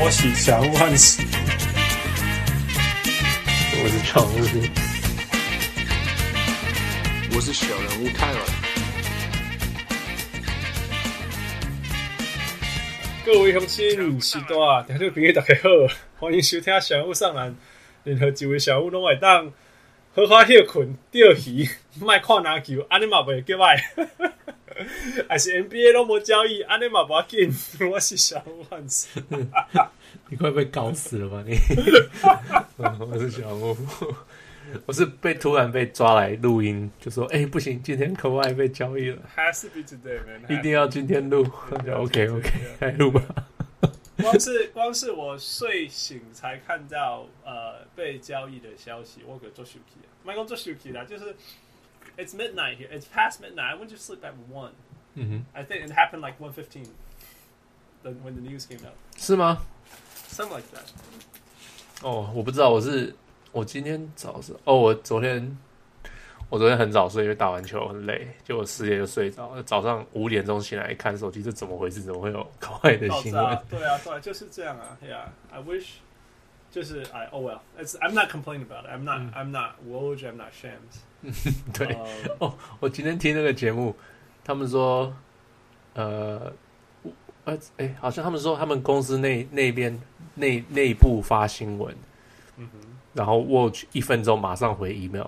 拖洗小物汉史，我是常务，我是小人物泰尔。各位乡亲，时大，听众朋友大家好，欢迎收听小人物上篮。任何一位小物拢会当好好休困、钓鱼、卖看篮球，安尼嘛袂叫歹。还是 NBA 都无交易，安尼嘛无要紧。我是小物汉史，你快被搞死了吧你？我是小物，我是被突然被抓来录音，就说哎、欸、不行，今天 Kawhi 被交易了，Has to be today man，一定要今天录。OK OK，来录吧。光是光是我睡醒才看到呃被交易的消息，我可做手机啊，麦讲做手机啦，就是 It's midnight here, it's past midnight. I went to sleep at one.，I think it happened like one fifteen. When the news came out，是吗？Something like that. 哦，我不知道，我是我今天早上哦，我昨天我昨天很早睡，因为打完球很累，就我十点就睡着，早上五点钟醒来看手机，这怎么回事？怎么会有搞坏的新闻？对啊，对啊，就是这样啊。Yeah，I wish，就是 I oh well，it's I'm not complaining about it. I'm not I'm not Woj. I'm not Shams. 对、uh, 哦，我今天听那个节目，他们说，呃，呃，哎，好像他们说他们公司那那边内内部发新闻，嗯哼，然后 Woj 一分钟马上回 email，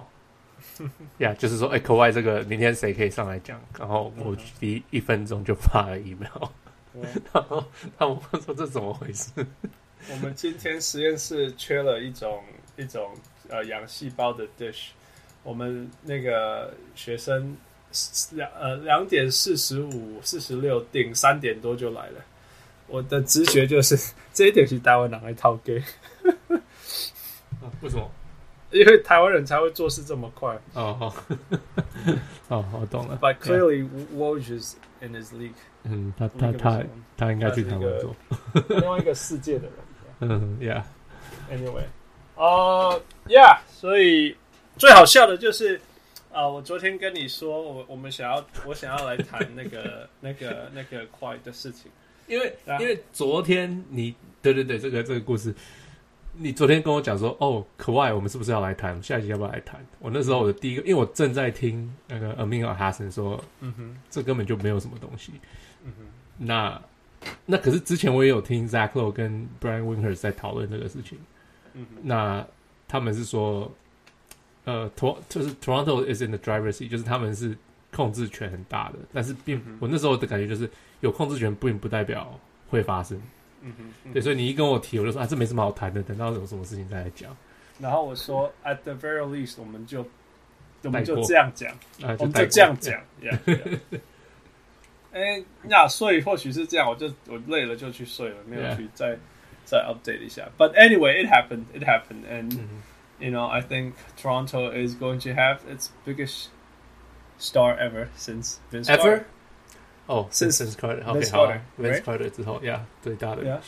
呀，yeah, 就是说，哎，Kawhi 这个明天谁可以上来讲？然后第一一分钟就发了 email，、嗯、然后他们问说这怎么回事？我们今天实验室缺了一种一种呃养细胞的 dish。我们那个学生两呃两点四十五四十六订三点多就来了，我的直觉就是 这一点是台湾人来掏给，为什么？因为台湾人才会做事这么快。哦哦，哦，我懂了。But clearly, Woj is in his league。嗯，他他他他应该去台湾做，另外一个世界的人。嗯，Yeah。Anyway，呃，Yeah，所以。最好笑的就是，啊、呃，我昨天跟你说，我我们想要，我想要来谈那个 那个那个快的事情，因为因为昨天你对对对，这个这个故事，你昨天跟我讲说，哦，Kawhi，我们是不是要来谈？下一集要不要来谈？我那时候我的第一个，因为我正在听那个 Amin Elhassan 说，嗯哼，这根本就没有什么东西，嗯哼，那那可是之前我也有听 Zach Lowe 跟 Brian Windhorst 在讨论这个事情，嗯，那他们是说。呃，托就是 Toronto is in the driver's seat，就是他们是控制权很大的，但是并、嗯、我那时候的感觉就是有控制权并不代表会发生。嗯哼，嗯，对，所以你一跟我提，我就说啊，这没什么好谈的，等到有什么事情再来讲。然后我说，at the very least，我们就我们就这样讲，啊、我们就这样讲。哎，那所以或许是这样，我就我累了就去睡了，没有去再 Yeah. 再 update 一下。But anyway，it happened，it happened，and、嗯。You know, I think Toronto is going to have its biggest star ever since Vince Carter. 哦，since Vince Carter，OK，好，Vince Carter 之后，Yeah，最大的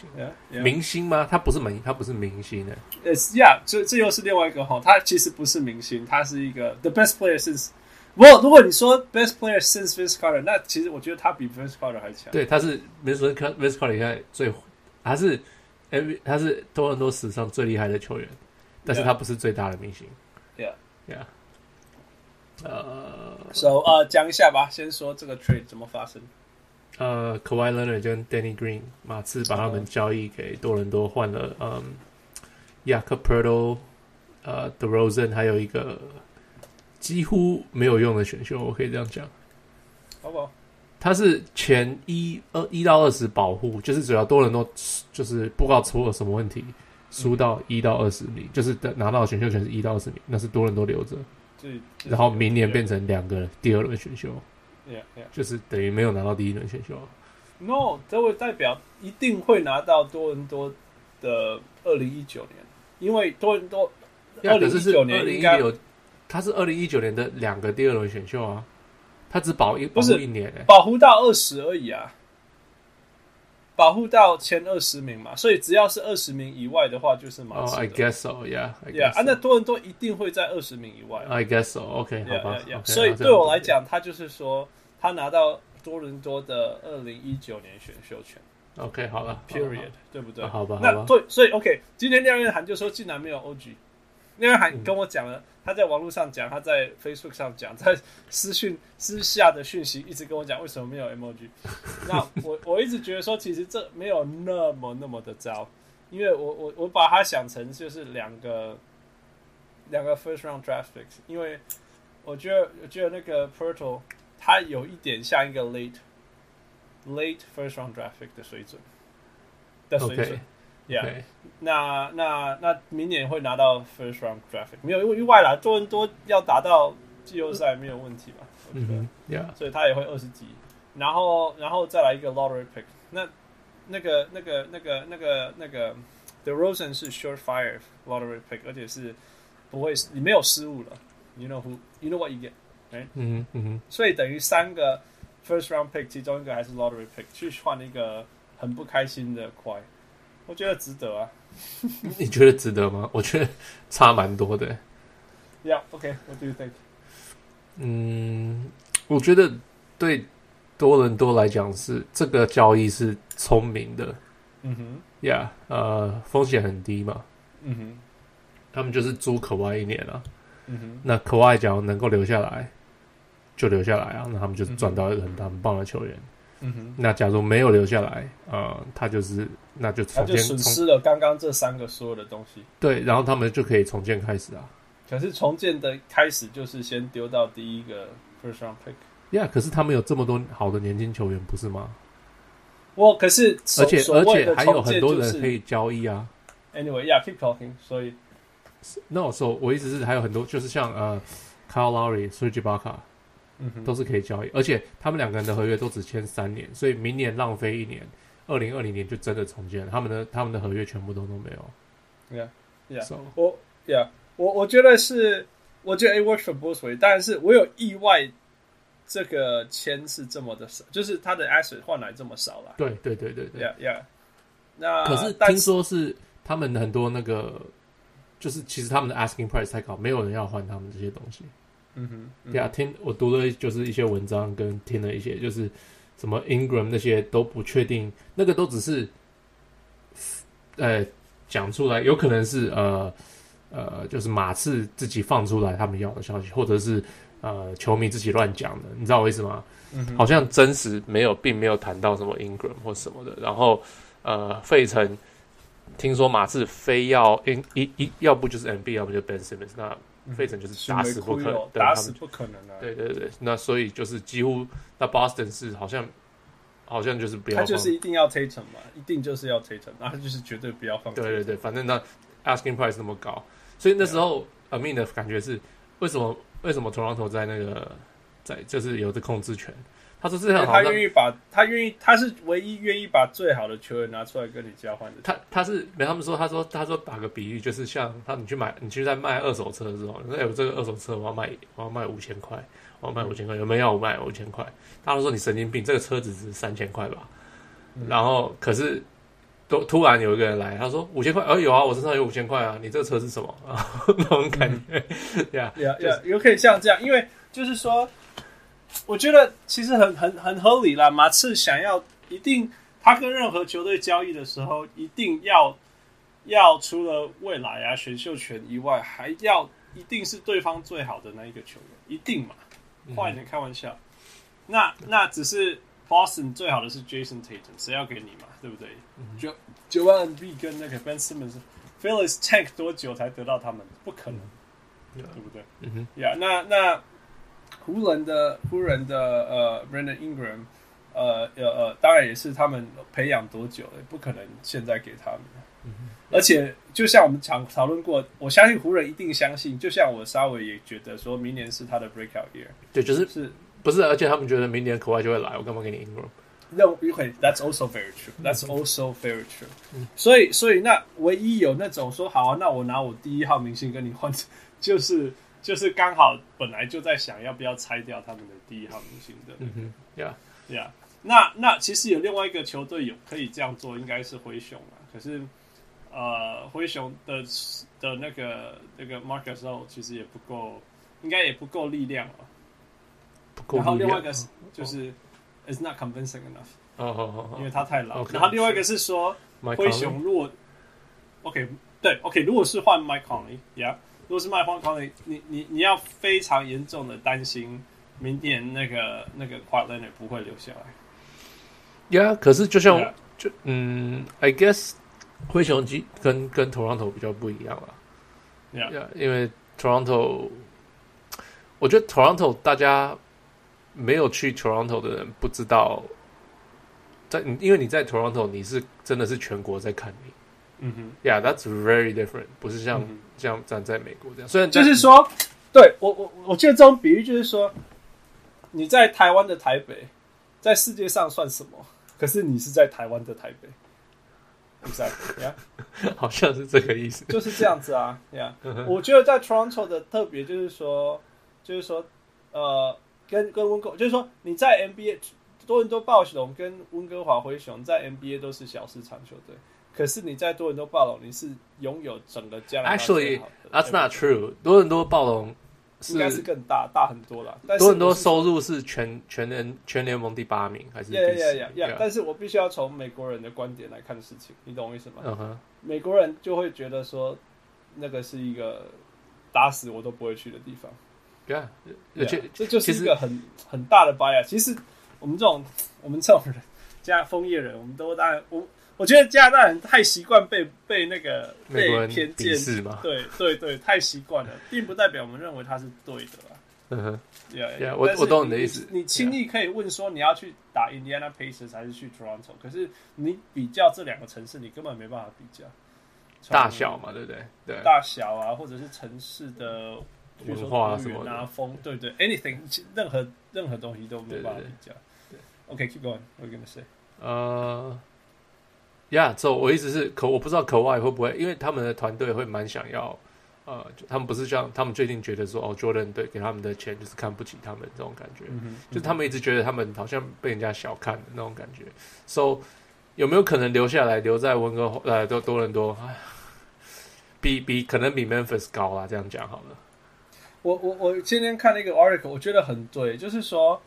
明星吗？他不是明，他不是明星的。It's Yeah，这这又是另外一个哈，他其实不是明星，他是一个 The best player since。 不过如果你说 best player since Vince Carter，那其实我觉得他比 Vince Carter 还强。对，他是 Vince Carter，Vince Carter 现在最，他是 every，他是多伦多史上最厉害的球员。但是他不是最大的明星。Yeah，Yeah。呃，So 呃，讲一下吧。先说这个 trade 怎么发生。呃，Kawhi Leonard 跟 Danny Green 马刺把他们交易给多伦多，换了嗯，Jakob Poeltl 呃，DeRozan 还有一个几乎没有用的选秀，我可以这样讲。好不好？他是前一二一到二十保护，就是只要多人都就是不知道出了什么问题。输到一到二十名，就是拿到选秀权是一到二十名，那是多人都留着。然后明年变成两个第二轮选秀，yeah, yeah. 就是等于没有拿到第一轮选秀。No，这会代表一定会拿到多伦多的二零一九年，因为多伦多二零一九年应该有，他是二零一九年的两个第二轮选秀啊，他只保一不是一年，保护到二十而已啊。保护到前二十名嘛，所以只要是二十名以外的话，就是马刺。Oh, I guess so, yeah, yeah. 啊，那多伦多一定会在二十名以外。I guess so, OK，好吧。所以对我来讲，他就是说，他拿到多伦多的二零一九年选秀权。OK，好了，Period，对不对？好吧，那所以所以 OK，今天廖彦涵就说竟然没有 OG，廖彦涵跟我讲了，他在网络上讲，他在 Facebook 上讲，在私讯私下的讯息一直跟我讲为什么没有 emoji。那我我一直觉得说，其实这没有那么那么的糟，因为我我我把它想成就是两个两个 first round draft picks，因为我觉得我觉得那个 Poeltl 他有一点像一个 late。Late first round draft pick 的水准的水准，Yeah，那那那明年会拿到 first round draft pick 没有意外啦，多伦多要达到季后赛没有问题吧？我觉得，Yeah，所以他也会二十几，然后然后再来一个 lottery pick，那那个那个那个那个那个 The Rosen 是 surefire lottery pick，而且是不会你没有失误了，You know who，You know what you get，哎，嗯嗯嗯，所以等于三个。First round pick，其中一个还是 lottery pick，去换一个很不开心的快，我觉得值得啊。你觉得值得吗？我觉得差蛮多的。Yeah，OK，What do you think？嗯，我觉得对多伦多来讲是这个交易是聪明的。嗯哼，Yeah，呃，风险很低嘛。嗯哼，他们就是租可外一年了。嗯哼，那可外只要能够留下来。就留下来啊，那他们就赚到一个很大很棒的球员。嗯哼，那假如没有留下来，呃，他就是那就重建，他就损失了刚刚这三个所有的东西。对，然后他们就可以重建开始啊。可是重建的开始就是先丢到第一个 first round pick。呀，可是他们有这么多好的年轻球员，不是吗？我可是而且而且还有很多人可以交易啊。Anyway，yeah，keep talking。所以那我说我意思是还有很多，就是像呃，Kyle Lowry、Serge Ibaka。都是可以交易，而且他们两个人的合约都只签三年，所以明年浪费一年，二零二零年就真的重建了。他们的他们的合约全部都都没有。Yeah，Yeah，So, 我 Yeah，我我觉得是，我觉得 it works for both ways，但是我有意外，这个签是这么的少，就是他的 asset 换来这么少了。对对对对对，Yeah，Yeah。那可是听说是他们很多那个，就是其实他们的 asking price 太高，没有人要换他们这些东西。嗯哼，嗯，对啊，听我读了就是一些文章，跟听了一些就是什么 Ingram 那些都不确定，那个都只是呃讲出来，有可能是呃呃就是马刺自己放出来他们要的消息，或者是呃球迷自己乱讲的，你知道我意思吗？嗯，好像真实没有，并没有谈到什么 Ingram 或什么的。然后呃费城听说马刺非要一一一要不就是 MB，要不就 Ben Simmons 那。费城就是打死不可能，打死不可能的。对对对，那所以就是几乎那 Boston 是好像好像就是不要，他就是一定要 Tatum 嘛，一定就是要 Tatum，然后就是绝对不要放。对对对，反正那 asking price 那么高，所以那时候 Amin 的感觉是为什么为什么 Toronto 在那个在就是有这控制权。他说：“这样，他愿意把，他愿意，他是唯一愿意把最好的球员拿出来跟你交换的。他他是没他们说，他说他说打个比喻，就是像他你去买，你去在卖二手车的时候，你说有这个二手车，我要卖，我要卖五千块，我要卖五千块，有没有要我卖五千块？他说你神经病，这个车子值三千块吧？嗯、然后可是都突然有一个人来，他说五千块，哦有啊，我身上有五千块啊，你这个车是什么啊？那种感觉，呀呀呀，有可以像这样，因为就是说。”我觉得其实很很很合理啦。马刺想要一定，他跟任何球队交易的时候，一定要要除了未来啊选秀权以外，还要一定是对方最好的那一个球员，一定嘛。坏一点开玩笑，嗯、那那只是 Boston 最好的是 Jason Tatum，谁要给你嘛？对不对？九九万 B 跟那个 Ben Simmons，Phillies tank 多久才得到他们？不可能，嗯、对不对？嗯哼，呀、yeah，那那。湖人的湖人的呃，Brandon Ingram，呃呃呃，当然也是他们培养多久了，不可能现在给他们。嗯、而且就像我们讨讨论过，我相信湖人一定相信，就像我稍微也觉得说明年是他的 breakout year。对，就是是不是？而且他们觉得明年可外就会来，我干嘛给你 Ingram？那 OK，That's also very true. That's also very true. 嗯、所以所以那唯一有那种说好啊，那我拿我第一号明星跟你换，就是。就是刚好本来就在想要不要拆掉他们的第一号明星的，嗯哼，Yeah Yeah，那那其实有另外一个球队有可以这样做，应该是灰熊啊。可是呃，灰熊的的那个那个 Marc Gasol 其实也不够，应该也不够力量啊。不够力量。然后另外一个就是、oh. It's not convincing enough。哦哦哦，因为他太老。Okay, 然后另外一个是说，灰熊如果 OK 对 OK，如果是换 Mike Conley，Yeah，如果是 Mike Conley，你你你要非常严重的担心明年那个那个 Kawhi Leonard 不会留下来。Yeah，可是就像 Yeah. 就嗯，I guess 灰熊机跟跟 Toronto 比较不一样了。Yeah，, yeah 因为 Toronto，我觉得 Toronto 大家没有去 Toronto 的人不知道，在因为你在 Toronto 你是真的是全国在看你。嗯哼，Yeah，that's very different，不是像、嗯、像站在美国这样。虽然就是说，对我我我觉得这种比喻就是说，你在台湾的台北，在世界上算什么？可是你是在台湾的台北，Exactly，Yeah，好像是这个意思，就是这样子啊，Yeah，我觉得在 Toronto 的特别就是说，就是说，呃，跟跟温哥，就是说你在 NBA 多伦多暴熊跟温哥华灰熊在 NBA 都是小市场球队，可是你在多伦多暴龙你是拥有整个加拿大最好的，Actually，that's not true，多伦多暴龙。应该是更大，大很多了。多很多收入是全全联全联盟第八名还是第十？呀呀呀！但是我必须要从美国人的观点来看事情，你懂我意思吗？嗯哼。美国人就会觉得说，那个是一个打死我都不会去的地方。对啊，而且这就是一个很很大的 bias。其实我们这种我们这种人，加枫叶人，我们都当然我。我觉得加拿大人太习惯被被那个被偏见，对对对，太习惯了，并不代表我们认为他是对的。嗯哼，Yeah, yeah, 我我懂你的意思。你轻易可以问说你要去打 Indiana Pacers 还是去 Toronto，可是你比较这两个城市，你根本没办法比较大小嘛，对不对？对，大小啊，或者是城市的文化什么啊，风，对对，anything，任何任何东西都没办法比较。对，OK，keep going，what you gonna say？呃。呀，这我意思是，可我不知道 Kawhi 会不会，因为他们的团队会蛮想要，呃，他们不是像他们最近觉得说，哦，Jordan 对给他们的钱就是看不起他们这种感觉，就他们一直觉得他们好像被人家小看的那种感觉。So 有没有可能留下来，留在温哥华呃多多伦多？比比可能比 Memphis 高啊，这样讲好了。我我我今天看了一个 article，我觉得很对，就是说。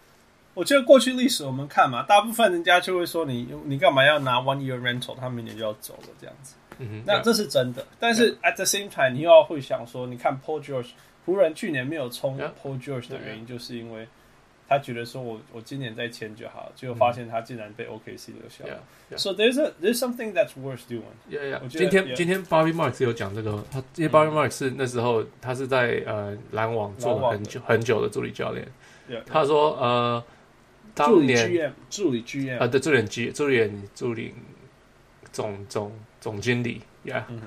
我觉得过去历史我们看嘛，大部分人家就会说你你干嘛要拿 one year rental，他明年就要走了这样子。嗯哼，那这是真的。但是 at the same time，你又要会想说，你看 Paul George，湖人去年没有冲 Paul George 的原因，就是因为他觉得说我我今年再签就好了，结果发现他竟然被 OKC 留下了。So there's a there's something that's worth doing. Yeah, yeah. 今天今天 Bobby Marks 有讲这个，他因为 Bobby Marks 是那时候他是在呃篮网做了很久很久的助理教练。他说呃。当年助理 GM 啊，对，助理 G 助理助理总总总经理，Yeah，、嗯、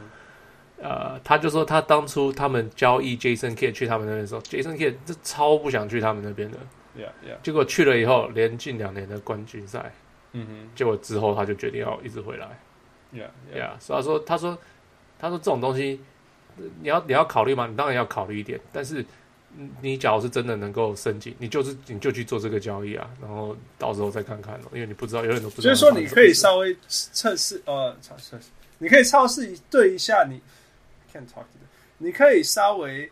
呃，他就说他当初他们交易 Jason Kidd 去他们那边的时候，Jason Kidd 这超不想去他们那边的，Yeah Yeah，结果去了以后，连进两年的冠军赛，嗯哼，结果之后他就决定要一直回来，Yeah Yeah，所以他说他说他说这种东西你要你要考虑吗？你当然要考虑一点，但是。你假如是真的能够升级，你就是你就去做这个交易啊，然后到时候再看看咯，因为你不知道，永远都不知道。所以说，你可以稍微测试呃，测试，你可以测试对一下你，can't talk to them，你可以稍微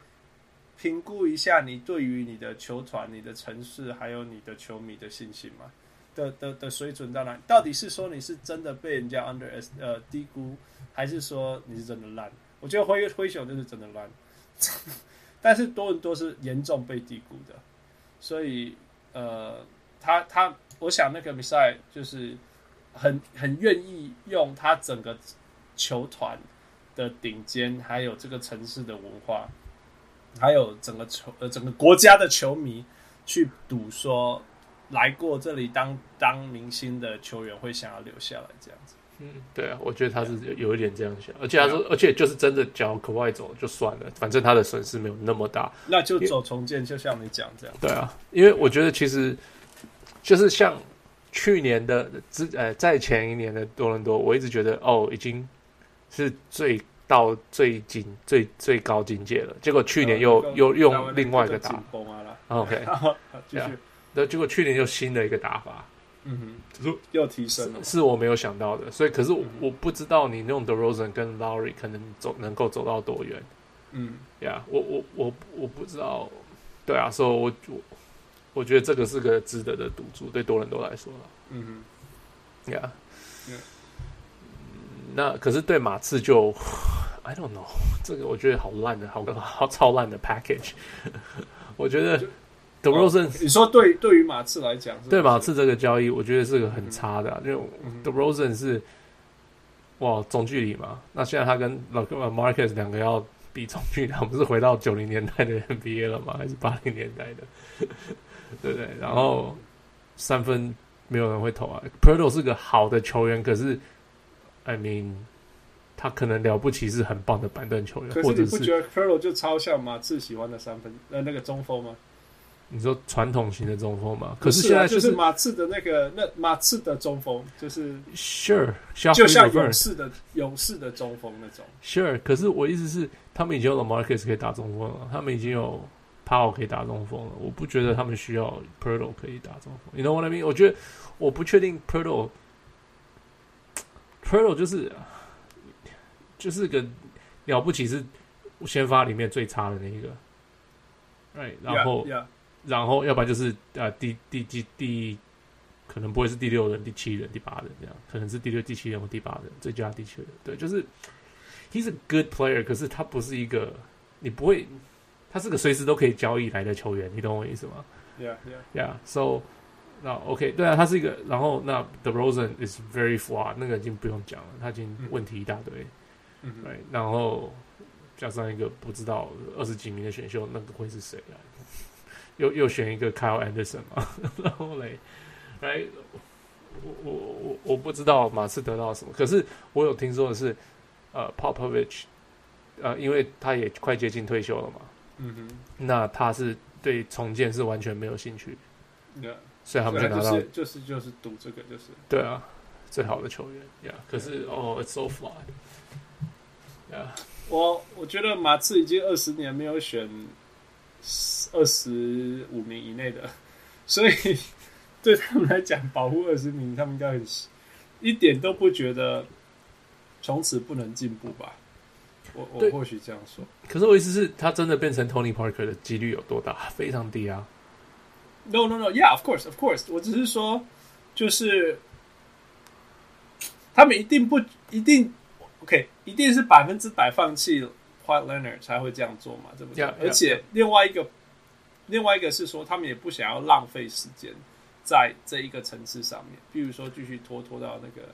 评估一下你对于你的球团、你的城市还有你的球迷的信心嘛？的的的水准到哪？到底是说你是真的被人家 under 呃低估，还是说你是真的烂？我觉得灰灰熊就是真的烂。但是多伦多是严重被低估的，所以呃，他他，我想那个比赛就是很很愿意用他整个球团的顶尖，还有这个城市的文化，还有整个球呃整个国家的球迷去赌说，来过这里当当明星的球员会想要留下来这样子。嗯，对啊，我觉得他是有一点这样想，而且他说，而且就是真的，只要可外走就算了，反正他的损失没有那么大，那就走重建，就像你讲这样。对啊，因为我觉得其实就是像去年的之呃，在前一年的多伦多，我一直觉得哦，已经是最到最紧最最高境界了，结果去年又又用另外一个打，OK，继续，那结果去年又新的一个打法。嗯哼，只是要提升了，是我没有想到的，所以可是我，我不知道你那种 DeRozan 跟 Lowry 可能走能够走到多远。嗯，呀、yeah，我我我我不知道，对啊，所以我我我觉得这个是个值得的赌注，对多伦多来说了。嗯哼，Yeah，, Yeah. 那可是对马刺就，I don't know，这个我觉得好烂的，好好超烂的 package。我觉得 DeRozan，、哦、你说对对于马刺来讲，对马刺这个交易，我觉得是个很差的、啊，因为 DeRozan 是哇中距离嘛，那现在他跟 Marcus 两个要比中距离，我们是回到九零年代的 NBA 了吗？还是八零年代的？对不对？然后三分没有人会投啊。Poeltl 是个好的球员，可是。I mean，他可能了不起，是很棒的板凳球员，可是你不觉得 Poeltl 就超像马刺喜欢的三分呃那个中锋吗？你说传统型的中锋吗？可是现在就是、就是、马刺的那个那马刺的中锋就是 Sure，就像勇士的勇士的中锋那种 Sure。可是我意思是，他们已经有了 Marcus 可以打中锋了，他们已经有 Powell 可以打中锋了。我不觉得他们需要 Poeltl 可以打中锋。You know what I mean？我觉得我不确定 Poeltl 就是就是个了不起，是先发里面最差的那一个，right？然后 yeah, yeah. 然后要不然就是呃第第第第可能不会是第六人、第七人、第八人这样，可能是第六、第七人或第八人，最佳第七人。对，就是 he's a good player，可是他不是一个你不会，他是个随时都可以交易来的球员，你懂我意思吗？Yeah, yeah, yeah. So 那 OK，对啊，他是一个。然后那 The Rosen is very flawed，那个已经不用讲了，他已经问题一大堆。嗯，对。然后加上一个不知道二十几名的选秀，那个会是谁啊？又又选一个 Kyle Anderson 嘛？然后嘞，来，我我我我不知道马刺得到什么。可是我有听说的是，呃，Popovich，呃，因为他也快接近退休了嘛。嗯哼。那他是对重建是完全没有兴趣。Yeah. 所以他们就拿到，就是就是就是赌这个，就是对啊，最好的球员呀。Yeah, 可是哦、oh,，it's so flawed。Yeah. 我我觉得马刺已经二十年没有选二十五名以内的，所以 对他们来讲，保护二十名，他们应该很一点都不觉得从此不能进步吧？我我或许这样说。可是我意思是，他真的变成 Tony Parker 的几率有多大？非常低啊。No, no, no. Yeah, of course, of course. 我只是说，就是他们一定不一定 OK，一定是百分之百放弃 Kawhi Leonard 才会这样做嘛，对不对？Yeah, yeah, 而且另外一个，另外一个是说，他们也不想要浪费时间在这一个层次上面，比如说继续拖拖到那个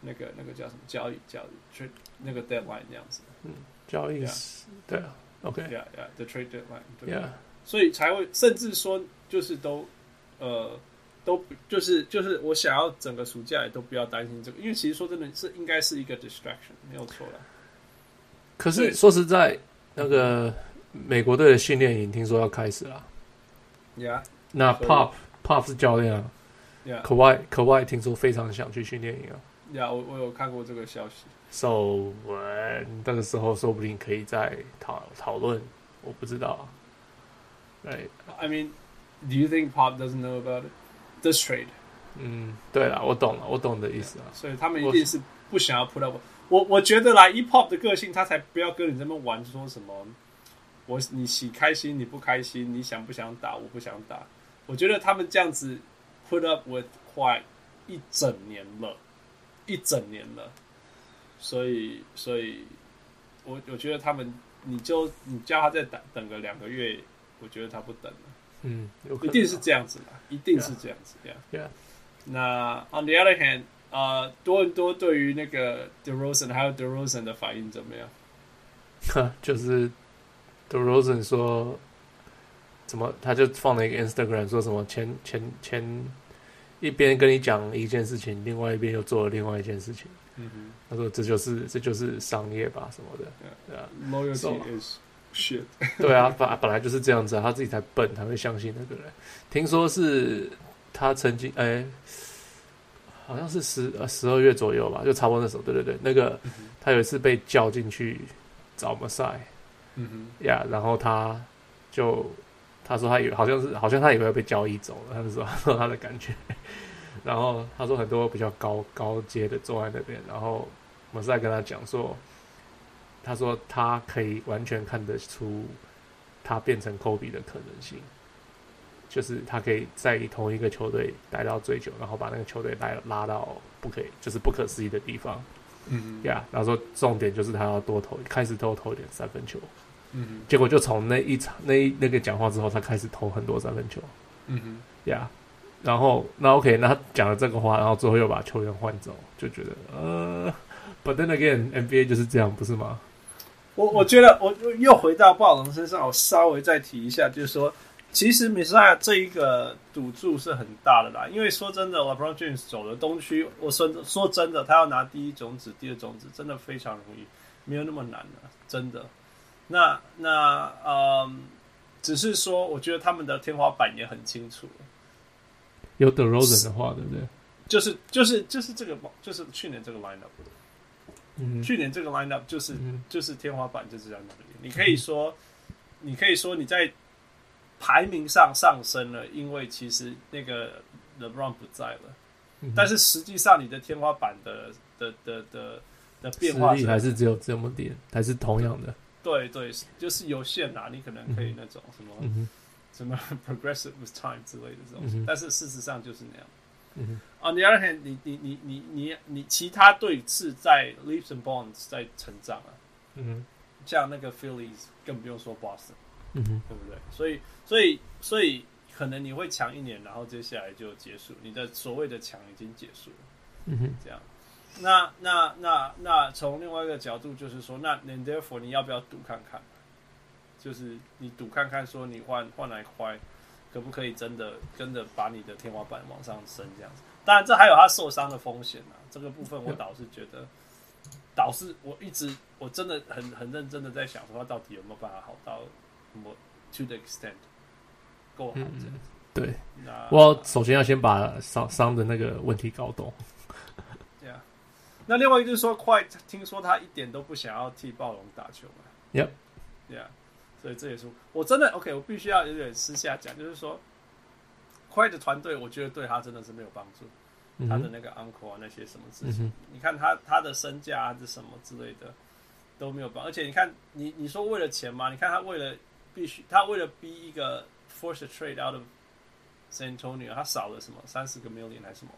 那个那个叫什么交易交易 trade 那个 deadline 这样子。嗯，交易 yeah, 对啊，OK，Yeah, Yeah, the trade deadline 对。Yeah. 所以才会甚至说。就是都，呃，都就是就是我想要整个暑假也都不要担心这个，因为其实说真的是应该是一个 distraction，没有错了。可是说实在，那个美国队的训练营听说要开始了。Yeah，那 Pop Pop 是教练啊。Yeah，Kawhi Kawhi 听说非常想去训练营啊。Yeah，我我有看过这个消息。So，我那个时候说不定可以再讨讨论，我不知道。对，I mean。Do you think Pop doesn't know about it? This trade？嗯，对了，我懂了，我懂的意思啊。所以他们一定是不想要 put up 我。我我觉得啦，以 Pop 的个性，他才不要跟你这么玩，说什么我你喜开心你不开心，你想不想打我不想打。我觉得他们这样子 put up with 快一整年了，一整年了。所以，所以我我觉得他们，你就你叫他再等等个两个月，我觉得他不等了。嗯，一定是这样子的，一定是这样子，Yeah。Yeah. 那 On the other hand，呃，多伦多对于那个 DeRozan 还有 DeRozan 的反应怎么样？哈，就是 DeRozan 说，怎么他就放了一个 Instagram，说什么前前前一边跟你讲一件事情，另外一边又做了另外一件事情。嗯哼，他说这就是这就是商业吧什么的，对啊，Loyalty is。对啊，本本来就是这样子啊，他自己才笨，才会相信那个人。听说是他曾经，哎，好像是十呃十二月左右吧，就差不多那时候，对对对，那个、嗯、他有一次被叫进去找马赛，嗯哼，呀，yeah, 然后他就他说他以为好像是好像他以为要被交易走了，他就说他说 他的感觉，然后他说很多比较高高阶的坐在那边，然后马赛跟他讲说。他说：“他可以完全看得出他变成科比的可能性。”就是他可以在同一个球队待到最久，然后把那个球队带拉到不可以就是不可思议的地方。嗯呀，yeah, 然后说重点就是他要多投，开始多投一点三分球。嗯哼，结果就从那一场那一那个讲话之后，他开始投很多三分球。嗯哼，呀，然后那 OK，那他讲了这个话，然后最后又把球员换走，就觉得呃，But then again，NBA 就是这样，不是吗？我我觉得我又回到暴龙身上，我稍微再提一下，就是说，其实 Messiah 这一个赌注是很大的啦。因为说真的，LeBron James 走了东区，我说说真的，他要拿第一种子、第二种子，真的非常容易，没有那么难的，真的。那那嗯，只是说，我觉得他们的天花板也很清楚。有 The Rosen 的话，对不对？就是就是就是这个，就是去年这个 lineup。嗯，去年这个 lineup 就是、嗯、就是天花板就是在那里。你可以说，嗯、你可以说你在排名上上升了，因为其实那个 LeBron 不在了。嗯、但是实际上，你的天花板的的的的的变化实力还是只有这么点，还是同样的。对对，就是有限呐。你可能可以那种什么、嗯、什么 progressive with time 之类的这种，嗯、但是事实上就是那样。嗯、On the other hand，你你你你你你其他队是在 leaps and bounds 在成长啊，嗯，像那个 Phillies 更不用说 Boston，嗯哼，对不对？所以所以所以可能你会强一年，然后接下来就结束，你的所谓的强已经结束了，嗯哼，这样。那那那那从另外一个角度就是说，那 and therefore 你要不要赌看看？就是你赌看看，说你换换来换。可不可以真的真的把你的天花板往上升这样子？当然，这还有他受伤的风险啊。这个部分我倒是觉得，倒是我一直我真的很很认真的在想，说他到底有没有办法好到 to the extent 够好这样子。嗯、对，那我首先要先把伤伤的那个问题搞懂。对啊。那另外一个就是说，快听说他一点都不想要替暴龙打球嘛？Yep，对啊。对，这也是我真的 OK，我必须要有点私下讲，就是说，快的团队，我觉得对他真的是没有帮助。他的那个 uncle 啊，那些什么事情，嗯、你看他他的身价啊，这什么之类的都没有帮。而且你看，你你说为了钱吗？你看他为了必须，他为了逼一个 force a trade out of San Antonio，他少了什么三十个 million 还是什么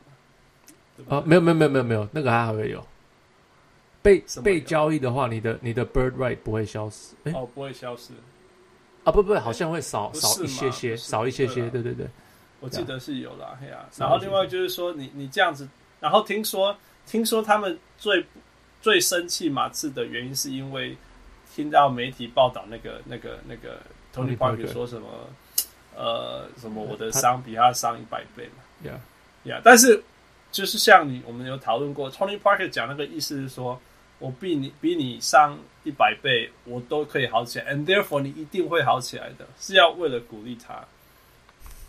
对对？啊，没有没有没有没有没有，那个还还会有。被被交易的话，你的你的 bird right 不会消失。哦，不会消失。啊，不不，好像会少少一些些，少一些些，对对对。我记得是有啦，嘿啊。然后另外就是说，你你这样子，然后听说听说他们最最生气马刺的原因，是因为听到媒体报道那个那个那个 Tony Parker 说什么，呃，什么我的伤比他伤一百倍嘛。Yeah yeah，但是就是像你我们有讨论过，Tony Parker 讲那个意思是说。我比你比你伤一百倍，我都可以好起来，and therefore 你一定会好起来的，是要为了鼓励他。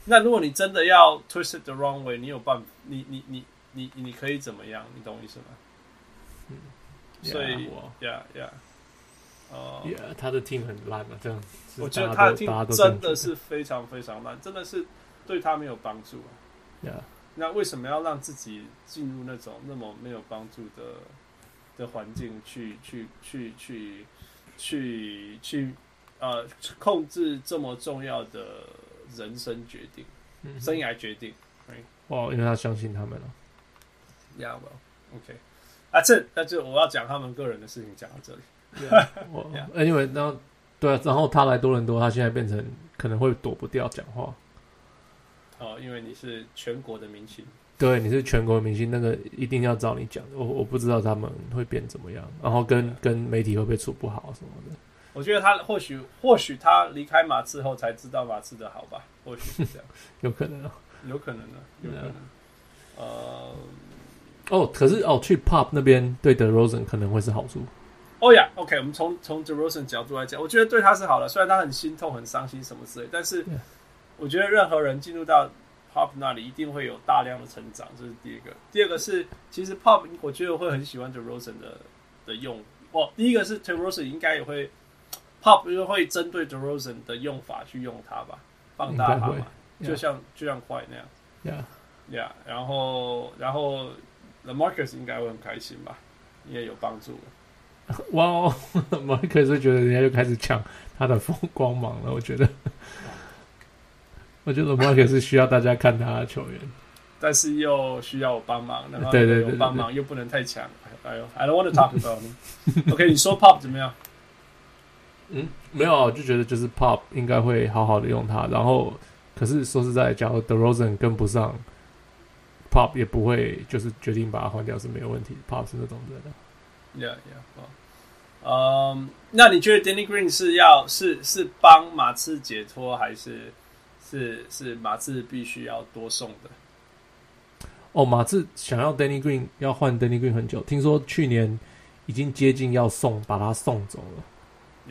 那如果你真的要 twist it the wrong way，你有办法？你你你你你可以怎么样？你懂我意思吗？嗯，所以，yeah yeah，呃，yeah，他的 team 很烂啊，这样。我觉得他的 team 真的是非常非常烂，真的是对他没有帮助啊。Yeah，那为什么要让自己进入那种那么没有帮助的？的环境去去去去去去呃控制这么重要的人生决定，生涯决定，哦，因为他相信他们了。Yeah, well, OK，啊，这那就我要讲他们个人的事情，讲到这里。我因为然后对啊，然后他来多伦多，他现在变成可能会躲不掉讲话。哦，因为你是全国的明星。对，你是全国明星，那个一定要找你讲。我我不知道他们会变怎么样，然后跟跟媒体会不会处不好什么的。我觉得他或许或许他离开马刺后才知道马刺的好吧，或许是这样，有可能，有可能的，有可能。呃，哦，可是哦，去 Pop 那边对 The Rosen 可能会是好处。哦呀，OK，我们从从 DeRozan 角度来讲，我觉得对他是好的，虽然他很心痛、很伤心什么之类，但是我觉得任何人进入到 Pop 那里一定会有大量的成长，这是第一个。第二个是，其实 Pop 我觉得会很喜欢 DeRozan 的的用。哦，第一个是 DeRozan 应该也会 Pop 又会针对 DeRozan 的用法去用它吧，放大它嘛，就像就像快那样。Yeah，Yeah，然后然后 The Marcus 应该会很开心吧，也有帮助。哇，LaMarcus 觉得人家就开始抢他的风光芒了，我觉得。我觉得 Lamarcus 是需要大家看他的球员，但是又需要我帮忙，然后对对对，帮忙又不能太强。哎呦，I don't want to talk about。OK，你说 Pop 怎么样？嗯，没有啊，就觉得就是 Pop 应该会好好的用他。然后，可是说实在，假如 DeRozan 跟不上，Pop 也不会就是决定把他换掉是没有问题。Pop 是那种人的。Yeah, yeah. 嗯、um,，那你觉得 Danny Green 是要是是帮马刺解脱，还是是是马刺必须要多送的？哦，马刺想要 Danny Green 要换 Danny Green 很久，听说去年已经接近要送把他送走了。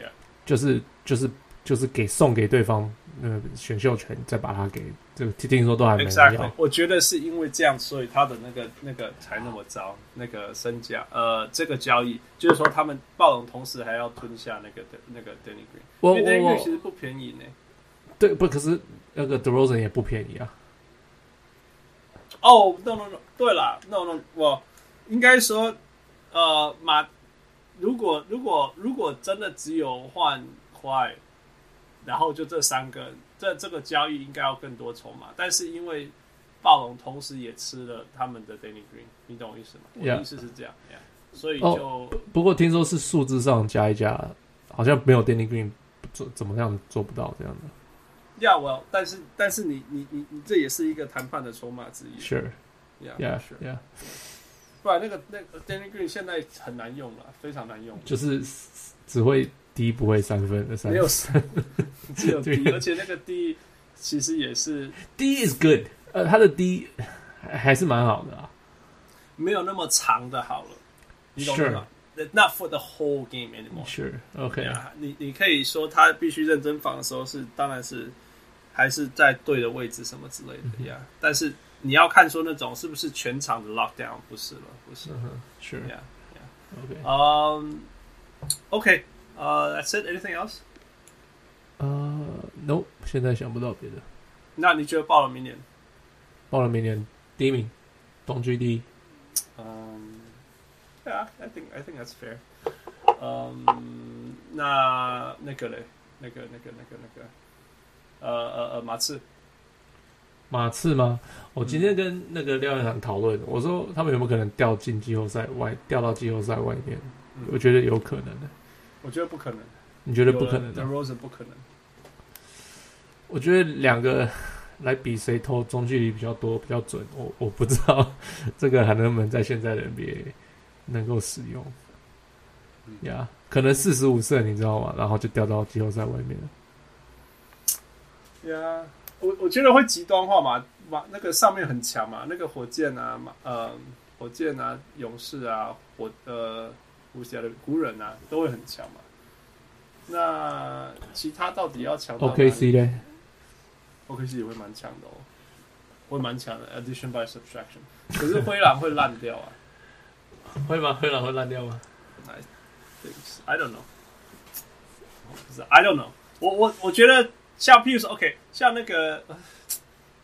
Yeah，就是就是就是给送给对方那个选秀权，再把他给这个听说都还没要。Exactly，我觉得是因为这样，所以他的那个那个才那么糟，那个身价呃，这个交易就是说他们暴龙同时还要吞下那个的那个 Danny Green，我因为 Danny Green 其实不便宜呢。对，不，可是那个 DeRozan 也不便宜啊。哦、oh,，no no no，对了，no no，我应该说，呃，马，如果如果如果真的只有换快，然后就这三个，这这个交易应该要更多筹码，但是因为暴龙同时也吃了他们的 Danny Green，你懂我意思吗.我的意思是这样，yeah. 所以就、oh, 不过听说是数字上加一加，好像没有 Danny Green 做怎么样做不到这样的。要、yeah, 我，但是但是你你你你这也是一个谈判的筹码之一。Sure，Yeah，Yeah，Sure，不然那个那个 Danny Green 现在很难用了，非常难用。就是只会低不会三分的三分，没有三，只有低，而且那个低其实也是低 is good，呃，他的低还是蛮好的啊，没有那么长的好了，你懂吗？Not for the whole game anymore. Sure, OK. Yeah, 你你可以说他必须认真防的时候是，当然是还是在对的位置什么之类的，Yeah. 但是你要看说那种是不是全场的 lockdown，不是了，不是。Sure. Yeah, yeah. OK. Um. 呃，That's it. Anything else? 呃，No. 现在想不到别的。那你觉得报了明年？报了明年第一名，东区第一。嗯。Yeah, I think I think that's fair. 嗯、um,，那那个嘞，那个那个那个那个，呃呃呃，马刺，马刺吗？我今天跟那个廖院长讨论，我说他们有没有可能掉进季后赛外，掉到季后赛外面？嗯、我觉得有可能的。我觉得不可能。你觉得不可能的？DeRozan 不可能。我觉得两个来比谁投中距离比较多、比较准。我我不知道 这个还能不能在现在的 NBA。能够使用，呀、yeah,，可能四十五胜，你知道吗？然后就掉到季后赛外面了。呀、yeah,，我我觉得会极端化嘛，嘛，那个上面很强嘛，那个火箭啊，呃，火箭啊，勇士啊，火呃，湖人的古人啊，都会很强嘛。那其他到底要强？OKC 嘞？OKC 也会蛮强的哦，会蛮强的，addition by subtraction。可是灰狼会烂掉啊。会吗？灰狼会烂掉吗？I don't know. 不是，I don't know 我。我我我觉得像譬如说，OK，像那个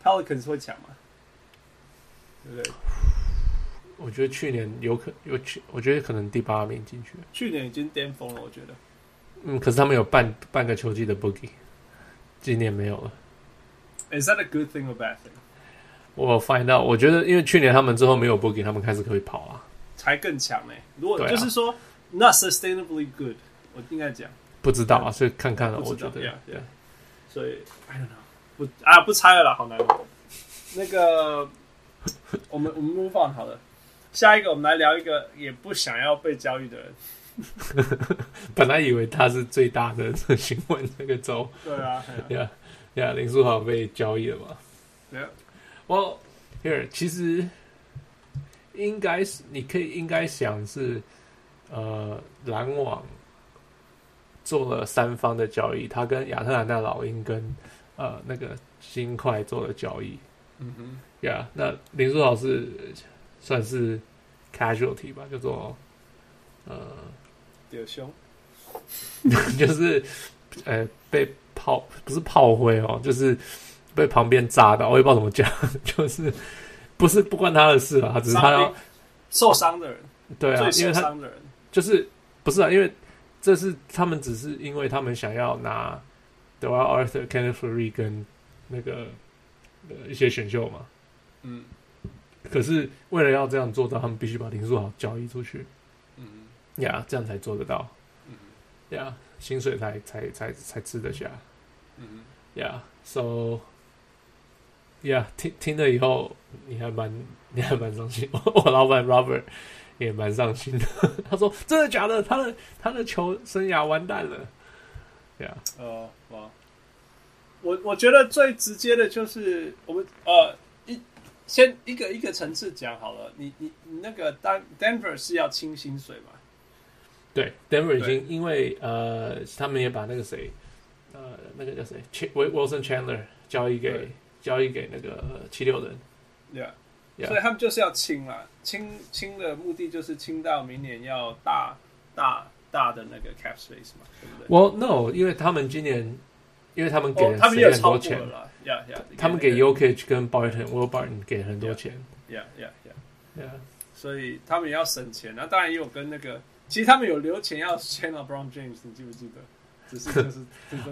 Pelicans 会强吗？对不对？我觉得去年有可有去，我觉得可能第八名进去。去年已经巅峰了，我觉得。嗯，可是他们有半半个球季的 Boogie，今年没有了。Is that a good thing or bad thing？我 find out，我觉得因为去年他们之后没有 Boogie，他们开始可以跑啊。才更强呢、欸。如果就是说、啊、not sustainably good，我应该讲不知道啊，所以看看了，我觉得，yeah, yeah. 所以 I don't know，不啊，不猜了啦，好难。那个，我们我们 move on 好了，下一个我们来聊一个也不想要被交易的人。本来以为他是最大的新闻这个州，对啊，呀呀，林书豪被交易了嘛？对啊。Well here，其实。应该是，你可以应该想是，呃，篮网做了三方的交易，他跟亚特兰大老鹰跟呃那个金块做了交易。嗯哼，呀、yeah，那林书豪是算是 casualty 吧，叫做呃，丢胸，就是呃被炮不是炮灰哦，就是被旁边炸到，我也不知道怎么讲，就是。不是不关他的事啊，只是他要受伤的人，对啊，因为他就是不是啊，因为这是他们只是因为他们想要拿 Dwight Arthur、Kenneth Faried 跟那个呃一些选秀嘛。嗯，可是为了要这样做到，他们必须把林书豪交易出去。嗯呀这样才做得到。嗯呀薪水才才才才吃得下。嗯呀，so，呀，听听了以后，你还蛮 你还蛮伤心。我老板 Robert 也蛮伤心的。他说：“真的假的？他的他的球生涯完蛋了。” Yeah. 呃，哇，我我觉得最直接的就是我们呃一先一个一个层次讲好了。你你你那个丹 Denver 是要清薪水嘛？对，Denver 已经因为呃，他们也把那个谁，呃，那个叫谁，Wilson Chandler 交易给交易给那个七六人。Yeah. Yeah. 所以他们就是要清啦，清清的目的就是清到明年要大大大的那个 cap space 嘛，对不对？Well, no，因为他们今年，因为他们给了哦、他们也很多钱了，Yeah, Yeah，他们给 Jokic 跟 Barton 给很多钱，Yeah, Yeah, Yeah, Yeah，所以他们也要省钱，那当然也有跟那个，其实他们有留钱要签 LeBron James，你记不记得？只是就是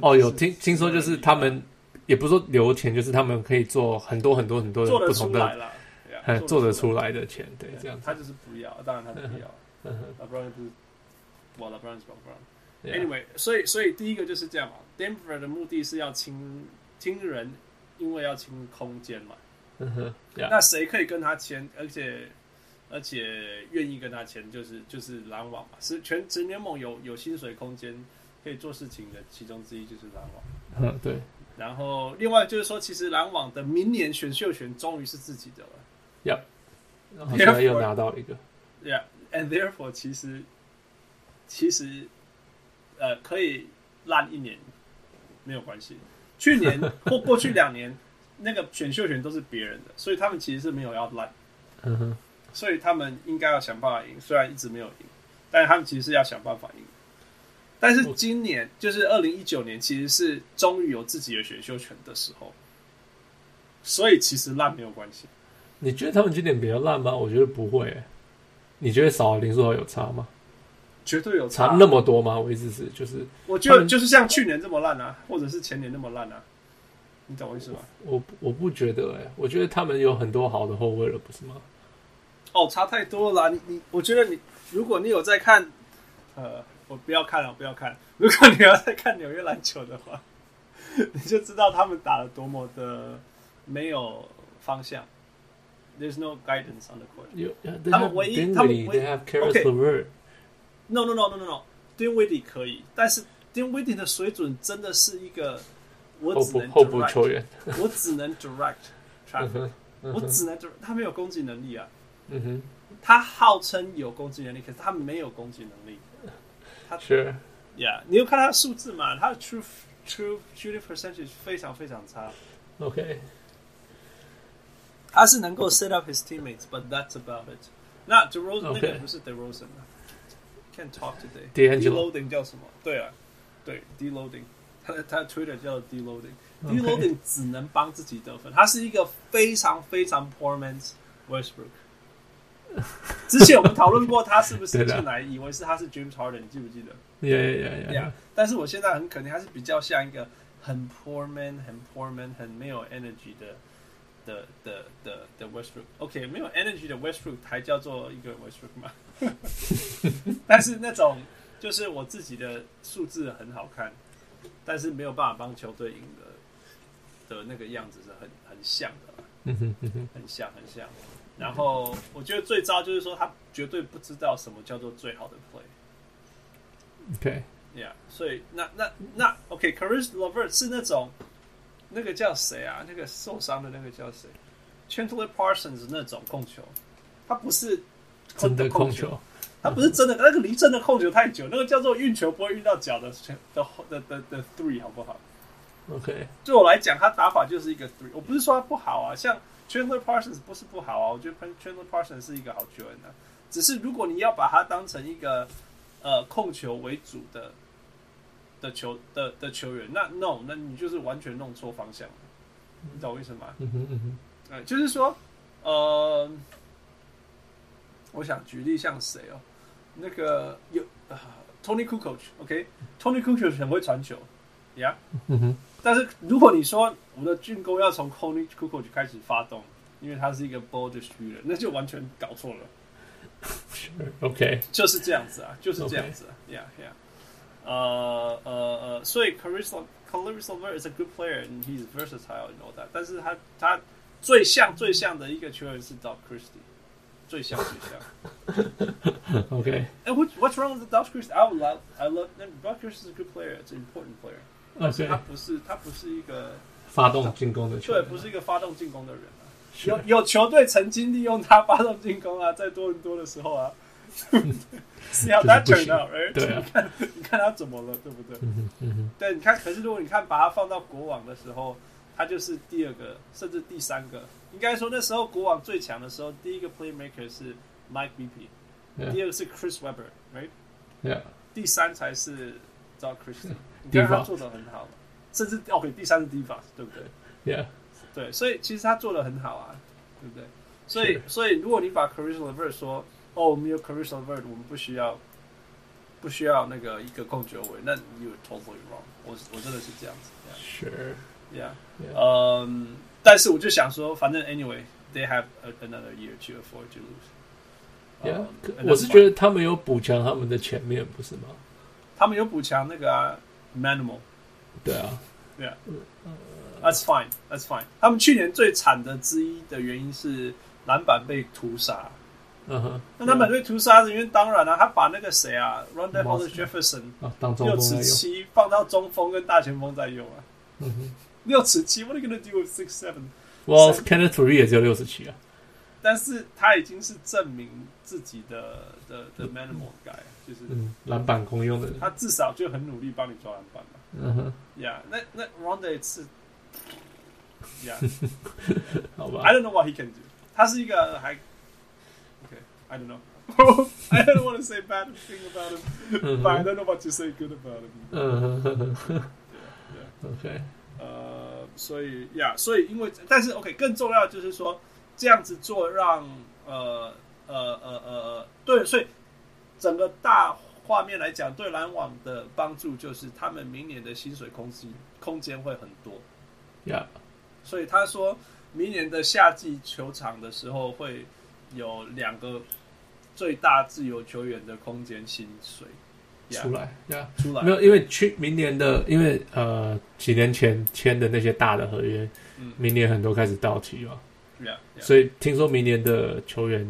哦，有听听说就是他。们也不是说留钱，就是他们可以做很多很多很多的不同的，很做得出来。的钱，对，这样他就是不要，当然他不要，LeBron 不是，哇，LeBron 是 LeBron。Anyway，所以所以第一个就是这样嘛，Denver 的目的是要清清人，因为要清空间嘛。嗯哼，那谁可以跟他签，而且而且愿意跟他签，就是就是篮网嘛，是全职联盟有有薪水空间可以做事情的其中之一就是篮网。嗯，对。然后另外就是说，其实篮网的明年选秀权终于是自己的了。Yeah，然后现在又拿到一个。Yeah，and therefore 其实其实呃可以烂一年没有关系。去年 或过去两年那个选秀权都是别人的，所以他们其实是没有要烂。嗯哼。所以他们应该要想办法赢，虽然一直没有赢，但是他们其实是要想办法赢。但是今年就是二零一九年，其实是终于有自己的选秀权的时候，所以其实烂没有关系。你觉得他们今年比较烂吗？我觉得不会、欸。你觉得少了林书豪有差吗？绝对有差，差那么多吗？我意思是，就是我觉得就是像去年这么烂啊，或者是前年那么烂啊，你懂我意思吗？我我不觉得哎、欸，我觉得他们有很多好的后卫了，不是吗？哦，差太多了啦。你你，我觉得你，如果你有在看，呃，我不要看了，不要看。如果你要在看纽约篮球的话，你就知道他们打的多么的没有方向。There's no guidance on the court。有，他们唯一，他们唯一，OK。No no no no no no。Dinwiddie 可以，但是 Dinwiddie 的水准真的是一个，我只能后补球员，我只能 direct traffic，我只能 direct，他没有攻击能力啊。嗯哼，他号称有攻击能力，可是他没有攻击能力。他是，Yeah，你有看他的数字吗？他的 true true shooting percentage 非常非常差。OK，他是能够 set up his teammates，but that's about it。那 DeRozan 那个不是 DeRozan 啊 ？Can't talk today。Deloading 叫什么？对啊，对，Deloading。他的他的 Twitter 叫 Deloading。Deloading 只能帮自己得分，他是一个非常非常 poor man's Westbrook。之前我们讨论过他是不是进来，以为是他是 James Harden，你记不记得？Yeah, yeah, yeah, yeah. 但是我现在很肯定，他是比较像一个很 poor man、很 poor man、很没有 energy 的的的的的 Westbrook。OK，没有 energy 的 Westbrook 还叫做一个 Westbrook 吗？但是那种就是我自己的数字很好看，但是没有办法帮球队赢的的那个样子是很很像的，很像很像。然后我觉得最糟就是说，他绝对不知道什么叫做最好的 play。OK，Yeah，所以那那那 OK，Caris LeVert 是那种那个叫谁啊？那个受伤的那个叫谁 c h a n t l e r Parsons 那种控球，他不是真的控球，他不是真的，那个离真的控球太久，那个叫做运球不会运到脚的的的的的 three 好不好？OK，对我来讲，他打法就是一个 three。我不是说他不好啊，像。Chandler Parsons 不是不好啊，我觉得 Chandler Parsons 是一个好球员的、啊。只是如果你要把他当成一个呃控球为主的的球的的球员，那 No，那你就是完全弄错方向了。你懂我意思吗？嗯哼嗯哼。呃，就是说，呃，我想举例像谁哦？那个有、呃、，Tony Kukoc，OK，Toni Kukoc 很会传球，，Yeah，嗯哼，但是如果你说我们的进攻要从 Toni Kukoc 开始发动，因为他是一个 ball distributor，那就完全搞错了。OK，就是这样子啊，就是这样子啊，Yeah，Yeah，呃呃呃，所以 Caris Caris LeVert is a good player and he's versatile and all that，但是他他最像最像的一个球员是 Doc Christie，最像最像。OK，哎，What What's wrong with Doc Christie？I love I love Doc Christie is a good player, it's an important player，他不是他不是一个发动进攻的球员，对，不是一个发动进攻的人。有有球队曾经利用他发动进攻啊，在多伦多的时候啊，See how that turned out, right？对啊，你看你看他怎么了，对不对？嗯嗯对，你看，可是如果你看把他放到国网的时候，他就是第二个，甚至第三个。应该说那时候国网最强的时候，第一个 playmaker 是 Mike Bibby，第二个是 Chris Webber，right？Yeah，第三才是 Doc Christie。你看他做的很好，甚至 OK，第三是 Divas，对不对？Yeah。对，所以其实他做的很好啊，对不对？所以，所以如果你把 Caris LeVert 说，哦，我们有 Caris LeVert，我们不需要，不需要那个一个控球位，那 you totally wrong 我。我我真的是这样子。Sure，yeah，嗯，但是我就想说，反正 anyway，they have another year to afford to lose。Yeah，我是觉得他们有补强他们的前面，不是吗？他们有补强那个啊，Manimal。对啊，对啊。That's fine, that's fine. 他们去年最惨的之一的原因是篮板被屠杀。嗯哼，那篮板被屠杀的原因当然了、啊，他把那个谁啊 Hollis Jefferson 六尺七放到中锋跟大前锋在用啊。嗯哼，六尺七，What are you gonna do with six seven? Well, Kenneth Faried 也只有六尺七啊。但是他已经是证明自己的的的 Manimal guy，就是嗯，篮板公用的人。他至少就很努力帮你抓篮板嘛。嗯哼，Yeah，那那 Rondae 是。Yeah，好吧。I don't know what he can do。他是一个还，OK，I don't know。I don't want to say bad thing about him，but I don't know what to say good about him。嗯哼哼 OK， 呃，所以呀，所以因为，但是 OK，更重要就是说，这样子做让呃呃呃呃对，所以整个大画面来讲，对篮网的帮助就是他们明年的薪水空间空间会很多。Yeah。所以他说明年的夏季球场的时候会有两个最大自由球员的空间薪水出来呀，yeah, 出来。没有？因为去明年的，因为呃几年前签的那些大的合约，嗯、明年很多开始到期了，yeah, yeah. 所以听说明年的球员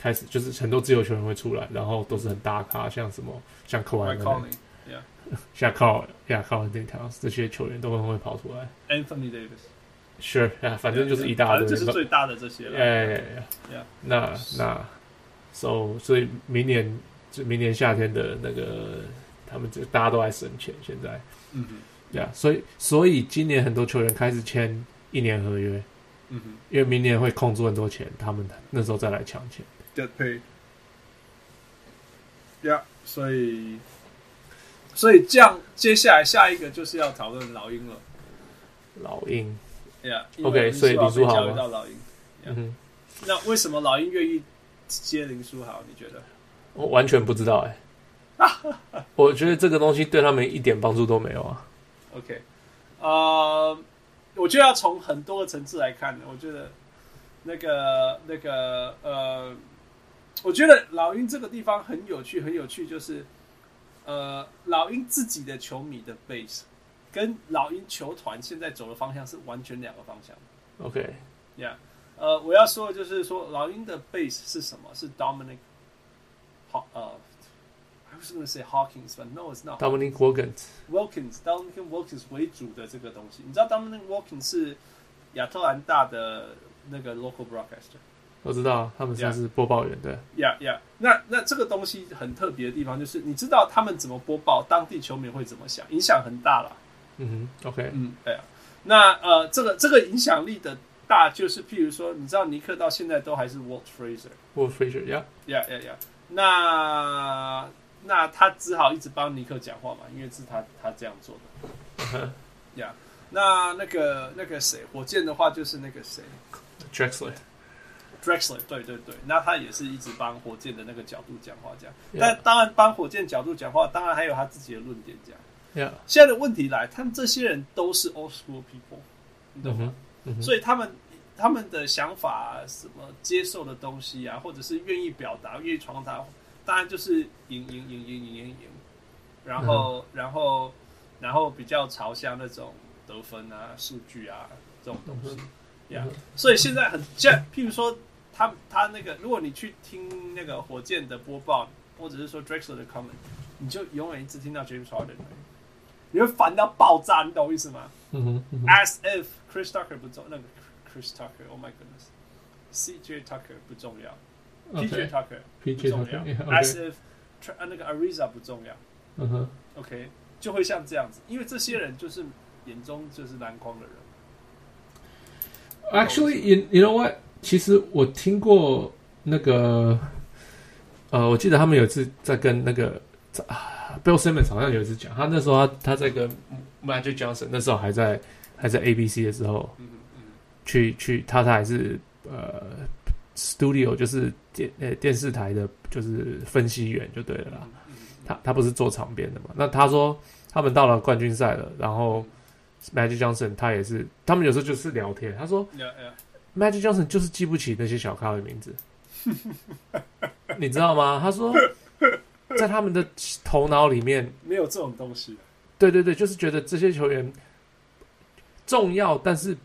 开始就是很多自由球员会出来，然后都是很大咖，像什么像 Kawhi 像 Karl 呀 Karl Anthony Towns 这些球员都会会跑出来，Anthony Davis。是啊，反正就是一大堆，这是最大的这些了。哎，那那，so 所以明年就明年夏天的那个，他们这大家都在省钱。现在，嗯哼，呀，所以所以今年很多球员开始签一年合约，嗯哼，因为明年会空出很多钱，他们那时候再来抢钱。Get paid。呀，所以所以这样，接下来下一个就是要讨论老鹰了。老鹰。Yeah，OK，所以林书豪到老鹰。嗯哼，那为什么老鹰愿意接林书豪？你觉得？我完全不知道哎、欸。我觉得这个东西对他们一点帮助都没有啊。OK，呃，我就要从很多个层次来看。我觉得那个那个呃，我觉得老鹰这个地方很有趣，很有趣，就是呃，老鹰自己的球迷的 base。跟老鹰球团现在走的方向是完全两个方向。OK，Yeah，、okay. 呃，我要说的就是说，老鹰的 base 是什么？是 Dominic，好，呃，I was going to say Hawkins，but no，it's not。Dominic Wilkins，Wilkins，Dominic Wilkins 为主的这个东西。你知道 Dominic Wilkins 是亚特兰大的那个 local broadcaster？我知道，他们算是播报员对。Yeah，Yeah，那那这个东西很特别的地方就是，你知道他们怎么播报，当地球迷会怎么想，影响很大了。嗯哼，OK，嗯，对啊，那呃，这个这个影响力的大，就是譬如说，你知道尼克到现在都还是 Walt Frazier，Walt Frazier，Yeah，Yeah，Yeah，Yeah， 那那他只好一直帮尼克讲话嘛，因为是他他这样做的，嗯，Yeah，那那个那个谁，火箭的话就是那个谁，Drexler，Drexler，对对对，那他也是一直帮火箭的那个角度讲话，这样，但当然帮火箭角度讲话，当然还有他自己的论点讲。Yeah. 现在的问题来，他们这些人都是 old school people，你懂吗？所以他们他们的想法、啊、什么接受的东西啊，或者是愿意表达、愿意传达，当然就是赢赢赢赢赢赢赢，然后、嗯、然后然后比较朝向那种得分啊、数据啊这种东西，呀、嗯，yeah. 所以现在很像，譬如说他他那个，如果你去听那个火箭的播报，或者是说 Drexler 的 comment，你就永远一直听到 James Harden。你会烦到爆炸，你懂我意思吗？嗯哼，嗯哼，As if Chris Tucker 不重，那个 Chris Tucker，Oh my goodness，CJ Tucker 不重要，PJ Tucker 不重要，As if 那个 Ariza 不重要，嗯哼，OK，就会像这样子，因为这些人就是眼中就是篮筐的人。Actually，you you know what？其实我听过那个，呃，我记得他们有一次在跟那个啊。Bill Simmons 好像有一次讲，他那时候他他在跟 Magic Johnson 那时候还在还在 ABC 的时候，去去他他还是呃 Studio 就是电呃电视台的，就是分析员就对了啦。他他不是做场边的嘛？那他说他们到了冠军赛了，然后 Magic Johnson 他也是，他们有时候就是聊天。他说. Magic Johnson 就是记不起那些小咖的名字，你知道吗？他说。在他们的头脑里面 没有这种东西。对对对，就是觉得这些球员重要，但是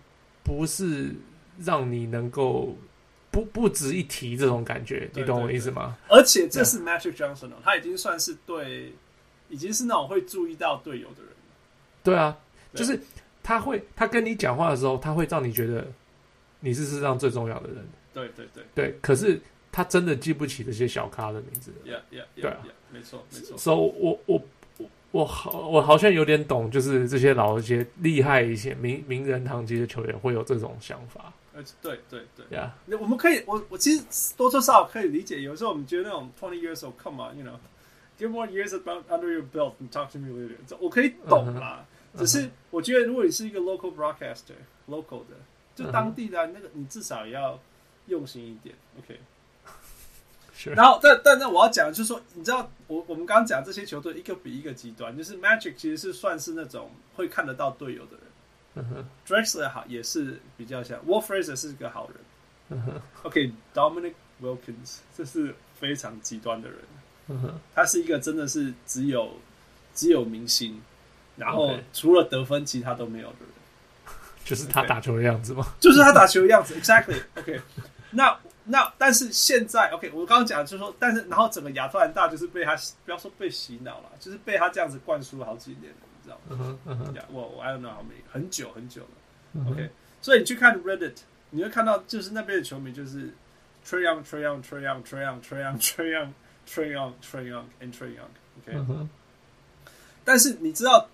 不是让你能够不不值一提这种感觉，你懂我意思吗？而且这是 Magic Johnson 哦，他已经算是对，已经是那种会注意到队友的人。对啊，就是他会，他跟你讲话的时候，他会让你觉得你是世上最重要的人。对对对对，可是。他真的记不起这些小咖的名字。Yeah, yeah, yeah, 对啊，没错，没错。所以，我我我我好，我好像有点懂，就是这些老一些厉害一些名名人堂级的球员会有这种想法。呃，对对对，Yeah，那我们可以，我我其实多多少少可以理解。有时候我们觉得那种 twenty years old，come on，you know，get more years about under your belt and talk to me later。这我可以懂啦。Uh. 只是我觉得，如果你是一个 local broadcaster，local 的，就当地的、啊、那个，你至少也要用心一点。OK。然后，但但那我要讲的就是说，你知道，我我们刚刚讲这些球队一个比一个极端，就是 Magic 其实是算是那种会看得到队友的人。嗯哼、uh huh.，Drexler 好也是比较像 Frazier 是个好人。嗯哼、uh huh.，OK，Dominic、okay, Wilkins 这是非常极端的人。嗯哼、uh，huh. 他是一个真的是只有只有明星，然后除了得分，其他都没有的人。就是他打球的样子吗？Okay. 就是他打球的样子，Exactly。OK，那。那但是现在，OK，我刚刚讲就是说，但是然后整个亚特兰大就是被他不要说被洗脑了，就是被他这样子灌输了好几年了，你知道吗？我、uh huh, uh huh. 我 I don't know how many 很久很久了、uh huh.，OK，所以你去看 Reddit，你会看到就是那边的球迷就是 Trae Young Trae Young Trae Young Trae Young Trae Young Trae Young Trae Young Trae Young and Trae Young，OK，、uh. 但是你知道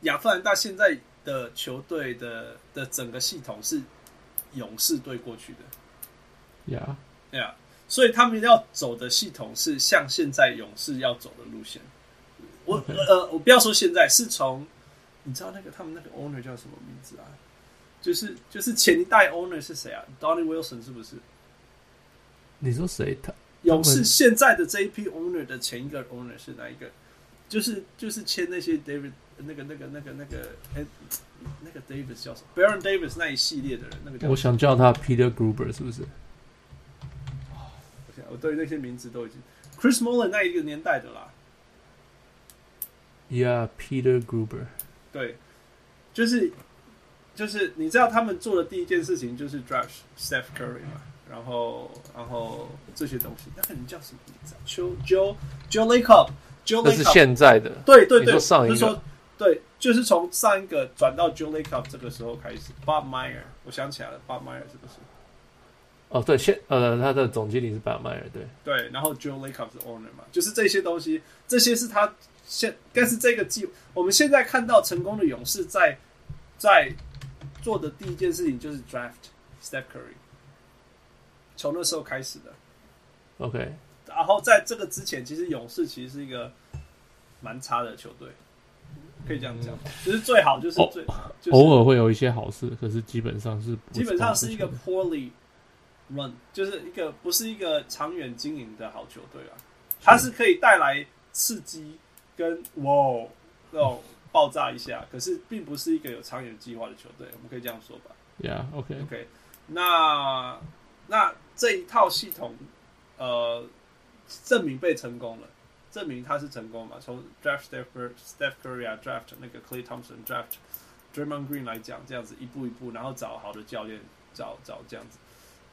亚特兰大现在的球队的的整个系统是勇士队过去的。呀，对啊，所以他们要走的系统是像现在勇士要走的路线。我.呃，我不要说现在，是从你知道那个他们那个 owner 叫什么名字啊？就是就是前一代 owner 是谁啊？Donnie Wilson 是不是？你说谁？他勇士现在的这一批 owner 的前一个 owner 是哪一个？就是就是签那些 David 那个那个那个那个哎那个 Davis 叫什么？Baron Davis 那一系列的人，那个叫我想叫他 Peter Gruber 是不是？我对那些名字都已经 Chris Mullin 那一个年代的啦。Yeah，Peter Gruber。对，就是就是你知道他们做的第一件事情就是 draft Steph Curry 嘛，然后然后这些东西，那个人叫什么名字啊？Joe Joe Joe Lacob，Joe Lacob 是现在的。对对对，说上一个就说对，就是从上一个转到 Joe Lacob 这个时候开始。Bob Meyer，我想起来了，Bob Meyer 是不是？哦，对，现呃，他的总经理是 Bob Meyer，对。对，然后 Joe Lacob 是 owner 嘛，就是这些东西，这些是他现，但是这个季，我们现在看到成功的勇士在在做的第一件事情就是 draft Steph Curry，从那时候开始的，OK，然后在这个之前，其实勇士其实是一个蛮差的球队，可以这样讲，嗯、就是最好就是最、哦就是、偶尔会有一些好事，可是基本上是基本上是一个 poorly。Run 就是一个不是一个长远经营的好球队啊，它是可以带来刺激跟哇哦爆炸一下，可是并不是一个有长远计划的球队，我们可以这样说吧？Yeah，OK，OK，、okay. okay. 那那这一套系统，呃，证明被成功了，证明他是成功嘛？从 draft Steph Steph Curry 啊，draft 那个 Clay Thompson，draft Draymond Green 来讲，这样子一步一步，然后找好的教练，找找这样子，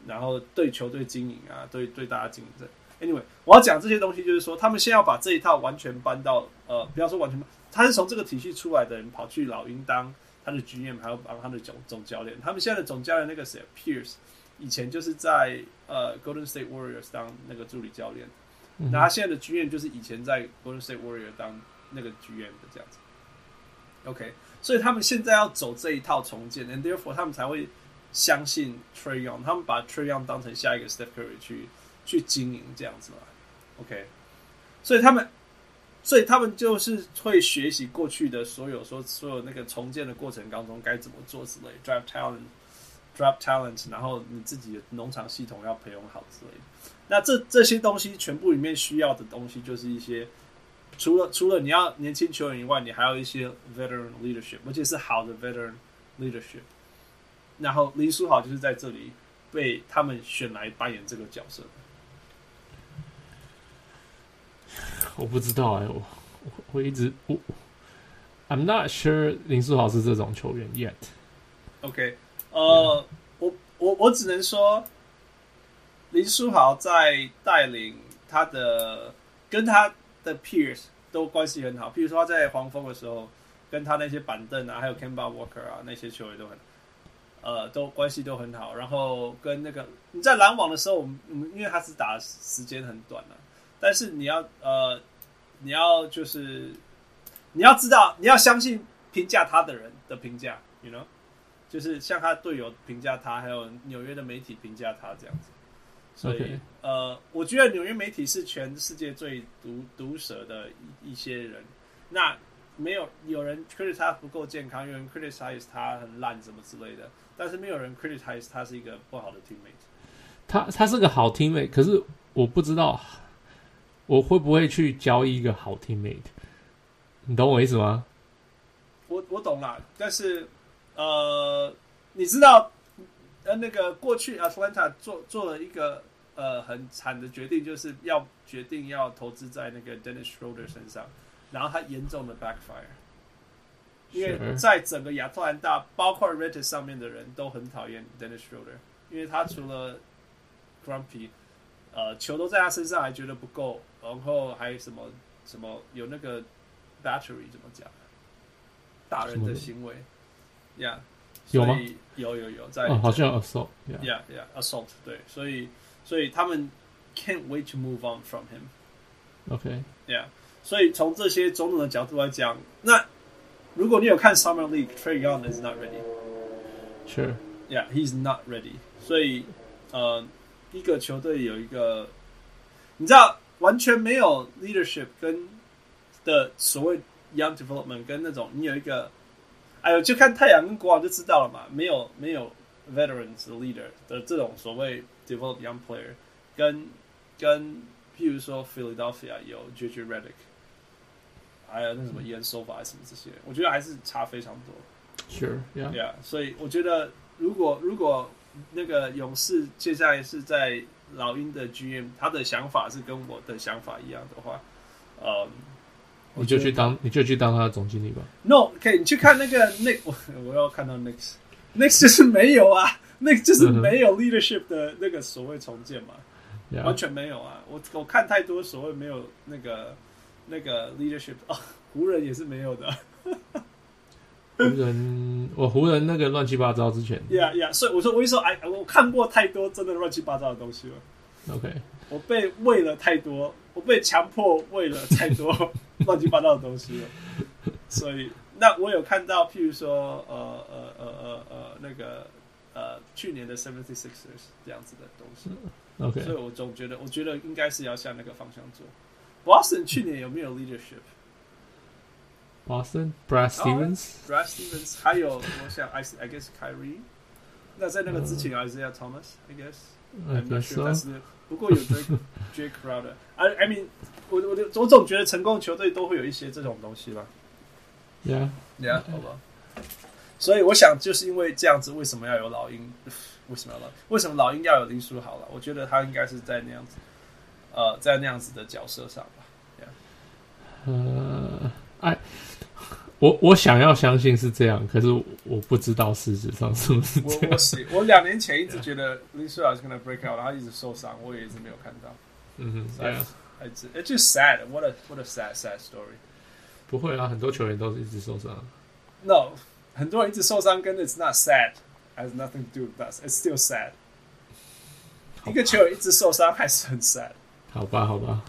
然后对球队经营啊，对对大家经营。Anyway，我要讲这些东西，就是说他们先要把这一套完全搬到呃，不要说完全搬，他是从这个体系出来的人，跑去老鹰当他的 GM，还要帮他的总总教练。他们现在的总教练那个谁，Pierce，以前就是在呃 Golden State Warriors 当那个助理教练，那他现在的 GM 就是以前在 Golden State Warriors 当那个 GM 的这样子。OK，所以他们现在要走这一套重建，and therefore 他们才会相信 Trae Young，他们把 Trae Young 当成下一个 Steph Curry 去。去经营这样子嘛，OK，所以他们，所以他们就是会学习过去的所有说所有那个重建的过程当中该怎么做之类，draft talent，draft talent，然后你自己的农场系统要培养好之类的。那这这些东西全部里面需要的东西就是一些，除了除了你要年轻球员以外，你还有一些 veteran leadership，而且是好的 veteran leadership。然后林书豪就是在这里被他们选来扮演这个角色。我不知道哎、欸，我我我一直我，I'm not sure 林书豪是这种球员 yet。OK，呃我我我只能说，林书豪在带领他的跟他的 peers 都关系很好。譬如说他在黄蜂的时候，跟他那些板凳啊，还有 Kemba Walker 啊那些球员都很，呃，都关系都很好。然后跟那个你在篮网的时候，我们我们因为他是打时间很短了、啊。但是你要呃，你要就是你要知道，你要相信评价他的人的评价，you know，就是像他队友评价他，还有纽约的媒体评价他这样子。所以.呃，我觉得纽约媒体是全世界最毒毒舌的一一些人。那没有有人 criticize 他不够健康，有人 criticize 他很烂什么之类的，但是没有人 criticize 他是一个不好的 teammate。他他是个好 teammate，可是我不知道。我会不会去交易一个好 teammate？你懂我意思吗？我我懂了，但是呃，你知道呃，那个过去 Atlanta 做做了一个呃很惨的决定，就是要决定要投资在那个 Dennis Schroeder 身上，然后他严重的 backfire，因为在整个亚特兰大，包括 Reddit 上面的人都很讨厌 Dennis Schroeder，因为他除了 grumpy，呃，球都在他身上还觉得不够。然后还有什么什么有那个 battery 怎么讲？打人的行为，Yeah，有吗？有有有在，哦，好像 assault，Yeah Yeah Yeah assault，对，所以所以他们 can't wait to move on from him，OK，Yeah，所以从这些种种的角度来讲，那如果你有看 Summer League，Trae Young is not ready，Sure，Yeah，he's not ready，所以呃，一个球队有一个，你知道。完全没有 leadership 跟的所谓 young development 跟那种你有一个，哎呦，就看太阳跟国王就知道了嘛。没有没有 veterans leader 的这种所谓 develop young player，跟跟譬如说 Philadelphia 有 JJ Redick，还有那什么 Ian Silva 什么这些，我觉得还是差非常多。Sure，yeah，yeah。所以我觉得如果如果那个勇士接下来是在老鹰的 GM，他的想法是跟我的想法一样的话，呃，你就去当，你就去当他的总经理吧。No，OK，你去看那个 Nick，我我要看到 Nick，Nick 就是没有啊，Nick 就是没有 leadership 的那个所谓重建嘛.完全没有啊。我我看太多所谓没有那个那个 leadership 啊，湖人也是没有的。湖人，我湖人那个乱七八糟之前，Yeah Yeah，所以我说，我一说，哎，我看过太多真的乱七八糟的东西了。OK，我被喂了太多，我被强迫喂了太多 乱七八糟的东西了。所以，那我有看到，譬如说，呃呃呃呃呃，那个呃，去年的 Seventy Sixers 这样子的东西。OK，所以我总觉得，我觉得应该是要向那个方向做。Boston 去年有没有 leadership？Boston, Brad Stevens, oh, Brad Stevens，还有我想，I I guess Kyrie。那在那个之前，Isaiah Thomas，I guess。I'm not sure，但是不过有 Jake Jake Crowder。I I mean，我我我总觉得成功的球队都会有一些这种东西吧。Yeah，Yeah，好吧。所以我想，就是因为这样子，为什么要有老鹰？为什么要老？为什么老鹰要有林书豪了？我觉得他应该是在那样子，呃，在那样子的角色上吧。呃，哎，我我想要相信是这样，可是我不知道事实上是不是这样。我我是我两年前一直觉得林书豪是 gonna break out，然后他一直受伤，我也一直没有看到。嗯哼，对啊，一直，It's just sad. What a what a sad sad story. 不会啊，很多球员都是一直受伤。No，很多人一直受伤，跟 It's not sad has nothing to do with us. It's still sad. 一个球员一直受伤还是很 sad。好吧，好吧。